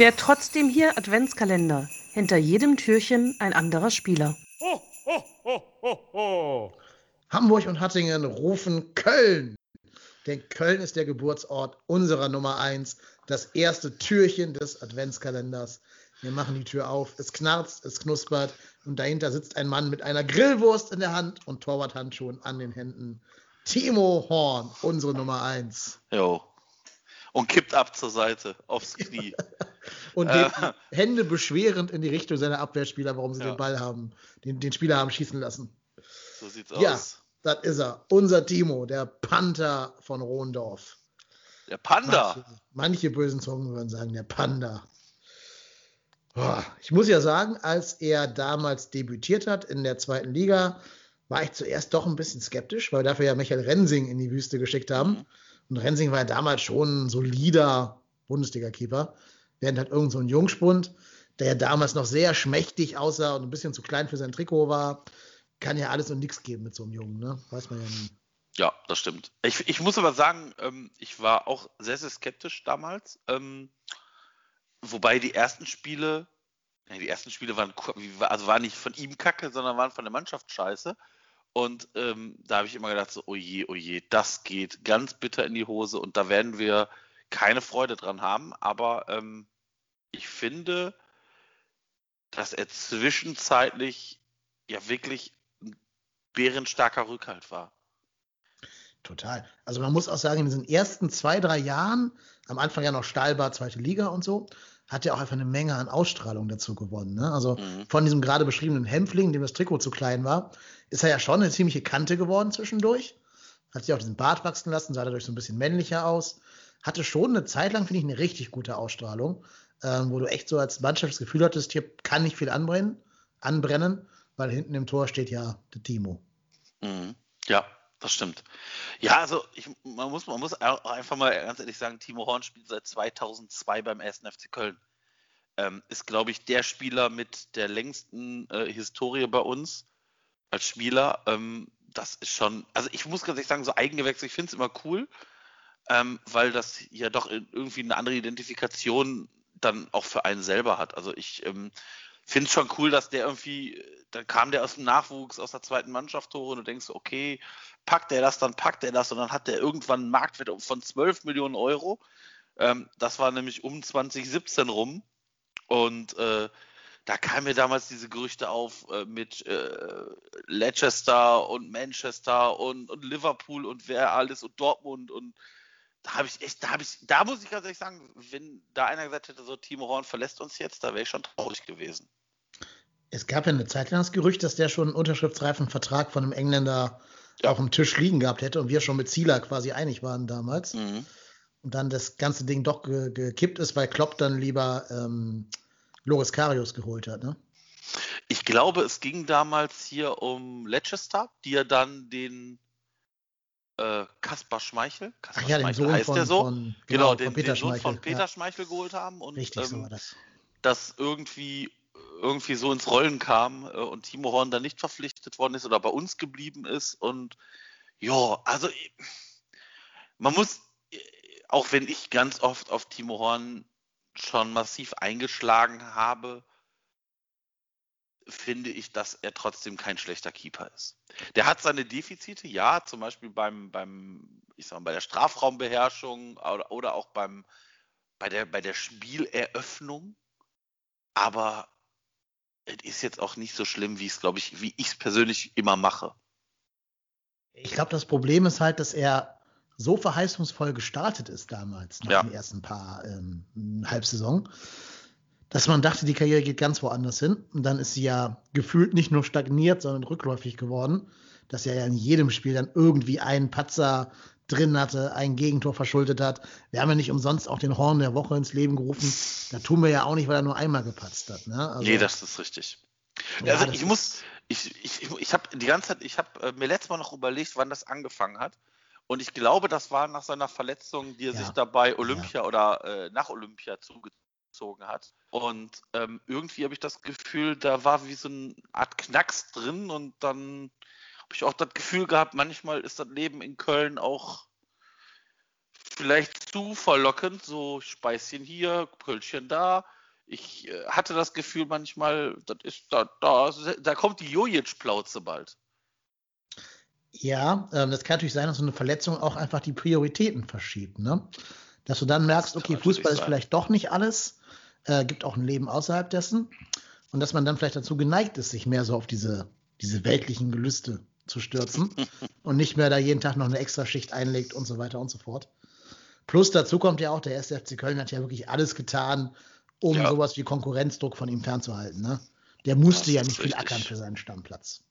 Wer trotzdem hier Adventskalender. Hinter jedem Türchen ein anderer Spieler. Ho, ho, ho, ho, ho. Hamburg und Hattingen rufen Köln. Denn Köln ist der Geburtsort unserer Nummer 1, das erste Türchen des Adventskalenders. Wir machen die Tür auf, es knarzt, es knuspert und dahinter sitzt ein Mann mit einer Grillwurst in der Hand und Torwarthandschuhen an den Händen. Timo Horn, unsere Nummer 1. Jo. Und kippt ab zur Seite, aufs Knie. und äh. Hände beschwerend in die Richtung seiner Abwehrspieler, warum sie ja. den Ball haben, den, den Spieler haben schießen lassen. So sieht's ja, aus. Ja, das ist er. Unser Timo, der Panther von Rohendorf. Der Panda. Manche, manche bösen Zungen würden sagen, der Panda. Boah, ich muss ja sagen, als er damals debütiert hat in der zweiten Liga, war ich zuerst doch ein bisschen skeptisch, weil wir dafür ja Michael Rensing in die Wüste geschickt haben. Mhm. Und Rensing war ja damals schon ein solider Bundesliga-Keeper. Während halt irgend so ein Jungspund, der ja damals noch sehr schmächtig aussah und ein bisschen zu klein für sein Trikot war, kann ja alles und nichts geben mit so einem Jungen, ne? Weiß man ja nie. Ja, das stimmt. Ich, ich muss aber sagen, ähm, ich war auch sehr, sehr skeptisch damals. Ähm, wobei die ersten Spiele, ja, die ersten Spiele waren, also waren nicht von ihm kacke, sondern waren von der Mannschaft scheiße. Und ähm, da habe ich immer gedacht, so, oje, oje, das geht ganz bitter in die Hose und da werden wir keine Freude dran haben. Aber ähm, ich finde, dass er zwischenzeitlich ja wirklich ein bärenstarker Rückhalt war. Total. Also man muss auch sagen, in diesen ersten zwei, drei Jahren, am Anfang ja noch Stahlbar, zweite Liga und so, hat er auch einfach eine Menge an Ausstrahlung dazu gewonnen. Ne? Also mhm. von diesem gerade beschriebenen Hämpfling, dem das Trikot zu klein war, ist er ja schon eine ziemliche Kante geworden zwischendurch. Hat sich auch diesen Bart wachsen lassen, sah dadurch so ein bisschen männlicher aus. Hatte schon eine Zeit lang, finde ich, eine richtig gute Ausstrahlung, ähm, wo du echt so als Mannschaft das Gefühl hattest, hier kann nicht viel anbrennen, anbrennen, weil hinten im Tor steht ja der Timo. Mhm. Ja, das stimmt. Ja, also ich, man, muss, man muss einfach mal ganz ehrlich sagen, Timo Horn spielt seit 2002 beim 1. FC Köln. Ähm, ist, glaube ich, der Spieler mit der längsten äh, Historie bei uns als Spieler. Ähm, das ist schon, also ich muss ganz ehrlich sagen, so Eigengewächse, ich finde es immer cool, ähm, weil das ja doch irgendwie eine andere Identifikation dann auch für einen selber hat. Also ich ähm, finde es schon cool, dass der irgendwie, dann kam der aus dem Nachwuchs, aus der zweiten Mannschaft hoch und du denkst, okay, packt er das, dann packt er das und dann hat der irgendwann einen Marktwert von 12 Millionen Euro. Ähm, das war nämlich um 2017 rum und äh, da kamen mir damals diese Gerüchte auf äh, mit äh, Leicester und Manchester und, und, Liverpool und wer alles und Dortmund und da habe ich echt, da habe ich, da muss ich ganz ehrlich sagen, wenn da einer gesagt hätte, so Timo Horn verlässt uns jetzt, da wäre ich schon traurig gewesen. Es gab ja eine Zeit lang das Gerücht, dass der schon einen unterschriftsreifen Vertrag von einem Engländer ja. auf dem Tisch liegen gehabt hätte und wir schon mit Zieler quasi einig waren damals. Mhm. Und dann das ganze Ding doch ge gekippt ist, weil Klopp dann lieber ähm, Loris Karius geholt hat, ne? Ich glaube, es ging damals hier um Leicester, die ja dann den äh, Kaspar Schmeichel, Kaspar Ach ja, Schmeichel den Sohn heißt von, der so, von, genau, genau den, den, Sohn von Peter ja. Schmeichel geholt haben und Richtig, ähm, so das. das irgendwie irgendwie so ins Rollen kam äh, und Timo Horn dann nicht verpflichtet worden ist oder bei uns geblieben ist. Und ja, also man muss, auch wenn ich ganz oft auf Timo Horn schon massiv eingeschlagen habe, finde ich, dass er trotzdem kein schlechter Keeper ist. Der hat seine Defizite, ja, zum Beispiel beim, beim ich sag mal, bei der Strafraumbeherrschung oder, oder auch beim, bei, der, bei der Spieleröffnung. Aber es ist jetzt auch nicht so schlimm, wie es, glaube ich, wie ich es persönlich immer mache. Ich glaube, das Problem ist halt, dass er so verheißungsvoll gestartet ist damals, nach ja. den ersten paar ähm, Halbsaison, dass man dachte, die Karriere geht ganz woanders hin. Und dann ist sie ja gefühlt nicht nur stagniert, sondern rückläufig geworden, dass er ja in jedem Spiel dann irgendwie einen Patzer drin hatte, ein Gegentor verschuldet hat. Wir haben ja nicht umsonst auch den Horn der Woche ins Leben gerufen. Da tun wir ja auch nicht, weil er nur einmal gepatzt hat. Ne? Also, nee, das ist richtig. Ja, also ich muss, ich, ich, ich, habe die ganze Zeit, ich habe äh, mir letztes Mal noch überlegt, wann das angefangen hat. Und ich glaube, das war nach seiner Verletzung, die er ja. sich dabei Olympia ja. oder äh, nach Olympia zugezogen hat. Und ähm, irgendwie habe ich das Gefühl, da war wie so eine Art Knacks drin und dann habe ich auch das Gefühl gehabt, manchmal ist das Leben in Köln auch vielleicht zu verlockend, so Speischen hier, Pölchen da. Ich äh, hatte das Gefühl manchmal, das ist da, da, da kommt die Jojic-Plauze bald. Ja, ähm, das kann natürlich sein, dass so eine Verletzung auch einfach die Prioritäten verschiebt, ne? Dass du dann merkst, okay, Fußball ist vielleicht doch nicht alles, äh, gibt auch ein Leben außerhalb dessen. Und dass man dann vielleicht dazu geneigt ist, sich mehr so auf diese, diese weltlichen Gelüste zu stürzen und nicht mehr da jeden Tag noch eine extra Schicht einlegt und so weiter und so fort. Plus dazu kommt ja auch, der erste FC Köln hat ja wirklich alles getan, um ja. sowas wie Konkurrenzdruck von ihm fernzuhalten. Ne? Der musste ja nicht viel richtig. ackern für seinen Stammplatz.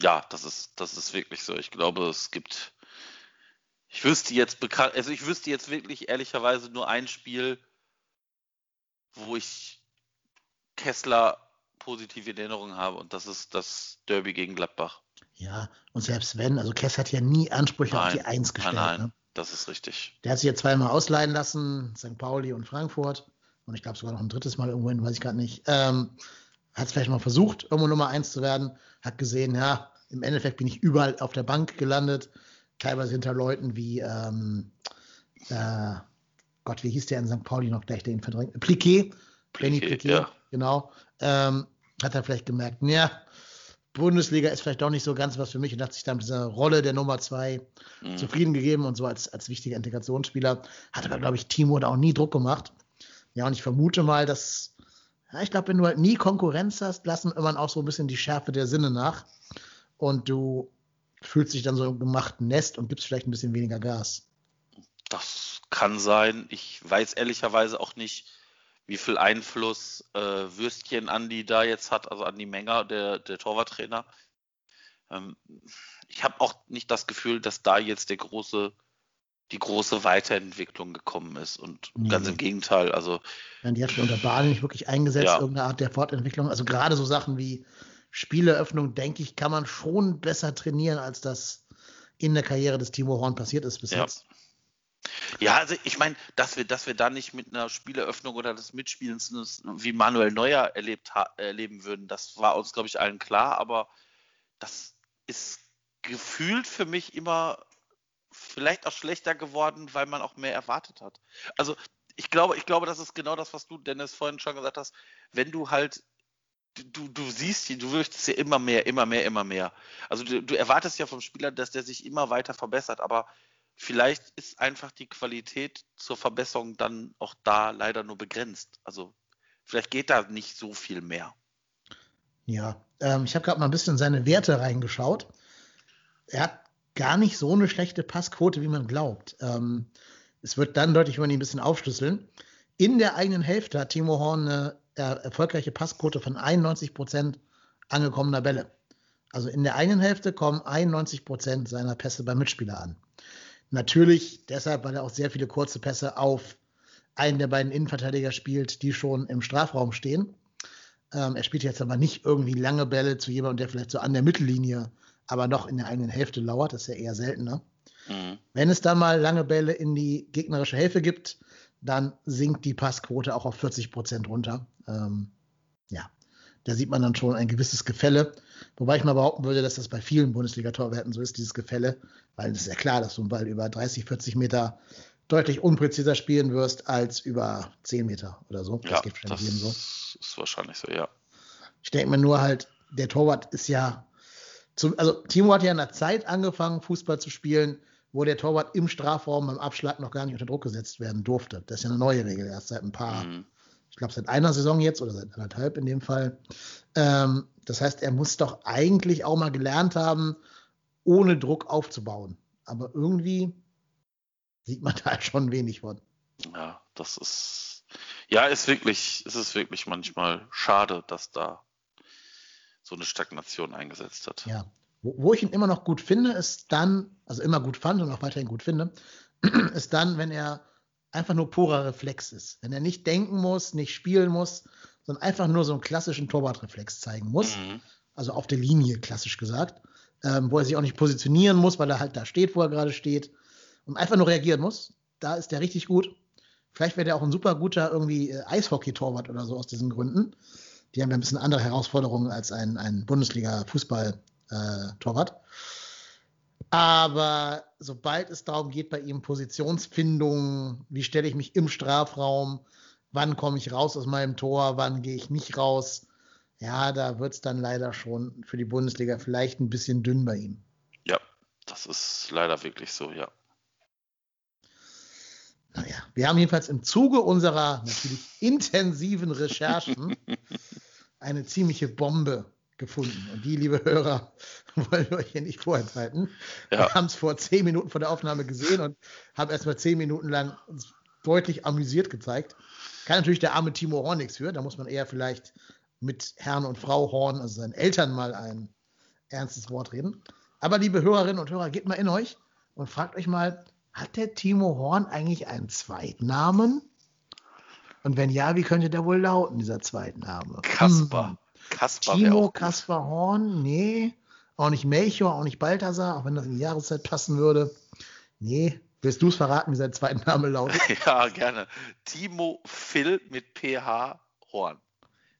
Ja, das ist, das ist wirklich so. Ich glaube, es gibt, ich wüsste jetzt bekannt, also ich wüsste jetzt wirklich ehrlicherweise nur ein Spiel, wo ich Kessler positive Erinnerungen habe und das ist das Derby gegen Gladbach. Ja, und selbst wenn, also Kess hat ja nie Ansprüche nein, auf die Eins gestellt. Nein, nein, ne? das ist richtig. Der hat sich ja zweimal ausleihen lassen, St. Pauli und Frankfurt. Und ich glaube sogar noch ein drittes Mal irgendwohin, weiß ich gerade nicht. Ähm, hat es vielleicht mal versucht, irgendwo Nummer eins zu werden. Hat gesehen, ja, im Endeffekt bin ich überall auf der Bank gelandet. Teilweise hinter Leuten wie, ähm, äh, Gott, wie hieß der in St. Pauli noch gleich, der ihn verdrängt? Pliquet. Benny Pliquet, ja. genau. Ähm, hat er vielleicht gemerkt, ja, Bundesliga ist vielleicht doch nicht so ganz was für mich und hat sich dann mit dieser Rolle der Nummer zwei mhm. zufrieden gegeben und so als, als wichtiger Integrationsspieler. Hat aber, glaube ich, Timo da auch nie Druck gemacht. Ja, und ich vermute mal, dass, ja, ich glaube, wenn du halt nie Konkurrenz hast, lassen immer auch so ein bisschen die Schärfe der Sinne nach und du fühlst dich dann so im gemachten Nest und gibst vielleicht ein bisschen weniger Gas. Das kann sein. Ich weiß ehrlicherweise auch nicht, wie viel Einfluss äh, Würstchen Andi da jetzt hat, also Andi Menger, der, der Torwarttrainer. Ähm, ich habe auch nicht das Gefühl, dass da jetzt der große, die große Weiterentwicklung gekommen ist. Und nee. ganz im Gegenteil. Also, ja, die hat schon unter Ball nicht wirklich eingesetzt, ja. irgendeine Art der Fortentwicklung. Also gerade so Sachen wie Spieleröffnung, denke ich, kann man schon besser trainieren, als das in der Karriere des Timo Horn passiert ist bis ja. jetzt. Ja, also ich meine, dass wir, dass wir da nicht mit einer Spieleröffnung oder des Mitspielens wie Manuel Neuer erlebt erleben würden, das war uns, glaube ich, allen klar, aber das ist gefühlt für mich immer vielleicht auch schlechter geworden, weil man auch mehr erwartet hat. Also ich glaube, ich glaube, das ist genau das, was du, Dennis, vorhin schon gesagt hast. Wenn du halt, du, du siehst, du möchtest ja immer mehr, immer mehr, immer mehr. Also du, du erwartest ja vom Spieler, dass der sich immer weiter verbessert, aber vielleicht ist einfach die Qualität zur Verbesserung dann auch da leider nur begrenzt. Also vielleicht geht da nicht so viel mehr. Ja, ähm, ich habe gerade mal ein bisschen seine Werte reingeschaut. Er hat gar nicht so eine schlechte Passquote, wie man glaubt. Ähm, es wird dann deutlich, wenn wir ihn ein bisschen aufschlüsseln. In der eigenen Hälfte hat Timo Horn eine äh, erfolgreiche Passquote von 91 Prozent angekommener Bälle. Also in der eigenen Hälfte kommen 91 Prozent seiner Pässe beim Mitspieler an. Natürlich deshalb, weil er auch sehr viele kurze Pässe auf einen der beiden Innenverteidiger spielt, die schon im Strafraum stehen. Ähm, er spielt jetzt aber nicht irgendwie lange Bälle zu jemandem, der vielleicht so an der Mittellinie, aber noch in der eigenen Hälfte lauert. Das ist ja eher seltener. Mhm. Wenn es dann mal lange Bälle in die gegnerische Hälfte gibt, dann sinkt die Passquote auch auf 40 Prozent runter. Ähm, ja, da sieht man dann schon ein gewisses Gefälle. Wobei ich mal behaupten würde, dass das bei vielen Bundesliga-Torwerten so ist, dieses Gefälle, weil es ist ja klar, dass du einen Ball über 30, 40 Meter deutlich unpräziser spielen wirst als über 10 Meter oder so. Das ja, geht wahrscheinlich jedem so. ist wahrscheinlich so, ja. Ich denke mir nur halt, der Torwart ist ja, zum, also Timo hat ja in der Zeit angefangen, Fußball zu spielen, wo der Torwart im Strafraum beim Abschlag noch gar nicht unter Druck gesetzt werden durfte. Das ist ja eine neue Regel, erst seit ein paar mhm ich glaube, seit einer Saison jetzt oder seit anderthalb in dem Fall. Ähm, das heißt, er muss doch eigentlich auch mal gelernt haben, ohne Druck aufzubauen. Aber irgendwie sieht man da schon wenig von. Ja, das ist, ja, ist wirklich, ist es wirklich manchmal schade, dass da so eine Stagnation eingesetzt hat. Ja. Wo, wo ich ihn immer noch gut finde, ist dann, also immer gut fand und auch weiterhin gut finde, ist dann, wenn er einfach nur purer Reflex ist. Wenn er nicht denken muss, nicht spielen muss, sondern einfach nur so einen klassischen Torwartreflex zeigen muss. Mhm. Also auf der Linie, klassisch gesagt. Ähm, wo er sich auch nicht positionieren muss, weil er halt da steht, wo er gerade steht. Und einfach nur reagieren muss. Da ist der richtig gut. Vielleicht wäre der auch ein super guter irgendwie äh, Eishockey-Torwart oder so aus diesen Gründen. Die haben ja ein bisschen andere Herausforderungen als ein, ein Bundesliga-Fußball-Torwart. Äh, Aber sobald es darum geht, bei ihm Positionsfindung, wie stelle ich mich im Strafraum, wann komme ich raus aus meinem Tor, wann gehe ich nicht raus, ja, da wird es dann leider schon für die Bundesliga vielleicht ein bisschen dünn bei ihm. Ja, das ist leider wirklich so, ja. Naja, wir haben jedenfalls im Zuge unserer natürlich intensiven Recherchen eine ziemliche Bombe gefunden. Und die, liebe Hörer, wollen wir euch hier nicht vorenthalten. Ja. Wir haben es vor zehn Minuten vor der Aufnahme gesehen und haben erst mal zehn Minuten lang uns deutlich amüsiert gezeigt. Kann natürlich der arme Timo Horn nichts für. Da muss man eher vielleicht mit Herrn und Frau Horn, also seinen Eltern, mal ein ernstes Wort reden. Aber liebe Hörerinnen und Hörer, geht mal in euch und fragt euch mal, hat der Timo Horn eigentlich einen Zweitnamen? Und wenn ja, wie könnte der wohl lauten, dieser Zweitname? Kasper. Hm. Kasper Timo Kasper Horn? Nee. Auch nicht Melchior, auch nicht Balthasar, auch wenn das in die Jahreszeit passen würde. Nee. Willst du es verraten, wie sein zweiter Name lautet? ja, gerne. Timo Phil mit PH Horn.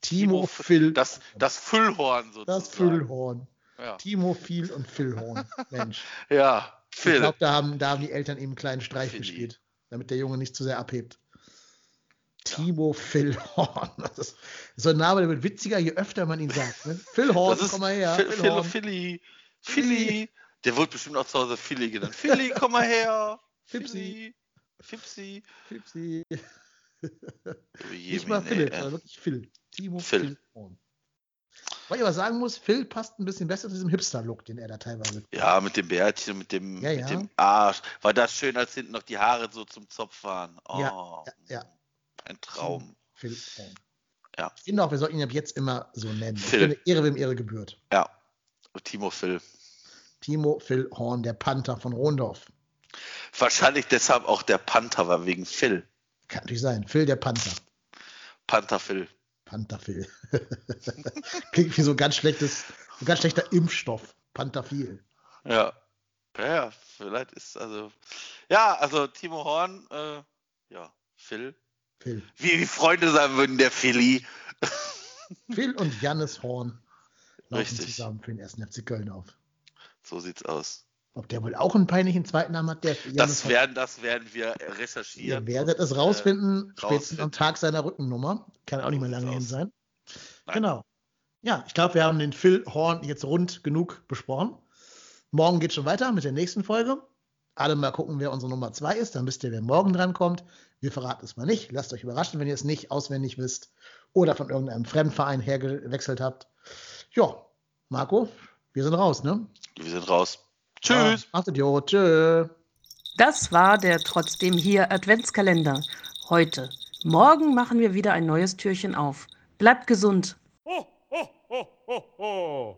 Timo, Timo Phil. Das, das Füllhorn sozusagen. Das Füllhorn. Ja. Timo Phil und Philhorn. Mensch. ja, Phil. Ich glaube, da haben, da haben die Eltern ihm einen kleinen Streich Philly. gespielt, damit der Junge nicht zu sehr abhebt. Ja. Timo Philhorn. Das ist so ein Name, der wird witziger, je öfter man ihn sagt. Ne? Philhorn, komm mal her. Phil, Phil, Philly. Philly. Der wird bestimmt auch zu Hause Philly genannt. Philly, komm mal her. Fipsi. Fipsi. Fipsi. Nicht mal Philipp, sondern wirklich Phil. Timo Phil. Philhorn. Was ich aber sagen muss, Phil passt ein bisschen besser zu diesem Hipster-Look, den er da teilweise. Ja, mit dem Bärtchen, mit dem, ja, ja. mit dem Arsch. War das schön, als hinten noch die Haare so zum Zopf waren. Oh, ja, ja, Ein Traum. Phil. Ja. Ich finde auch, wir sollten ihn ab jetzt immer so nennen. Phil. Ehre, wem Ehre gebührt. Ja. Timo Phil. Timo Phil Horn, der Panther von Rondorf. Wahrscheinlich deshalb auch der Panther war wegen Phil. Kann natürlich sein. Phil der Panther. Panther Phil. Pantafil. Klingt wie so ganz schlechtes, so ganz schlechter Impfstoff. Pantafil. Ja. Ja, vielleicht ist also. Ja, also Timo Horn, äh, ja, Phil. Phil. Wie, wie Freunde sein würden, der Philly. Phil und Jannis Horn laufen Richtig. zusammen für den ersten FC Köln auf. So sieht's aus. Ob der wohl auch einen peinlichen zweiten Namen hat, der das werden, das werden wir recherchieren. Ihr werdet es rausfinden, äh, spätestens am Tag seiner Rückennummer. Kann auch nicht mehr lange hin sein. Nein. Genau. Ja, ich glaube, wir haben den Phil Horn jetzt rund genug besprochen. Morgen geht schon weiter mit der nächsten Folge. Alle mal gucken, wer unsere Nummer zwei ist. Dann wisst ihr, wer morgen dran kommt. Wir verraten es mal nicht. Lasst euch überraschen, wenn ihr es nicht auswendig wisst oder von irgendeinem Fremdverein hergewechselt habt. Ja, Marco, wir sind raus, ne? Wir sind raus. Tschüss. Macht Idiot. Tschö. Das war der trotzdem hier Adventskalender. Heute. Morgen machen wir wieder ein neues Türchen auf. Bleibt gesund. Oh.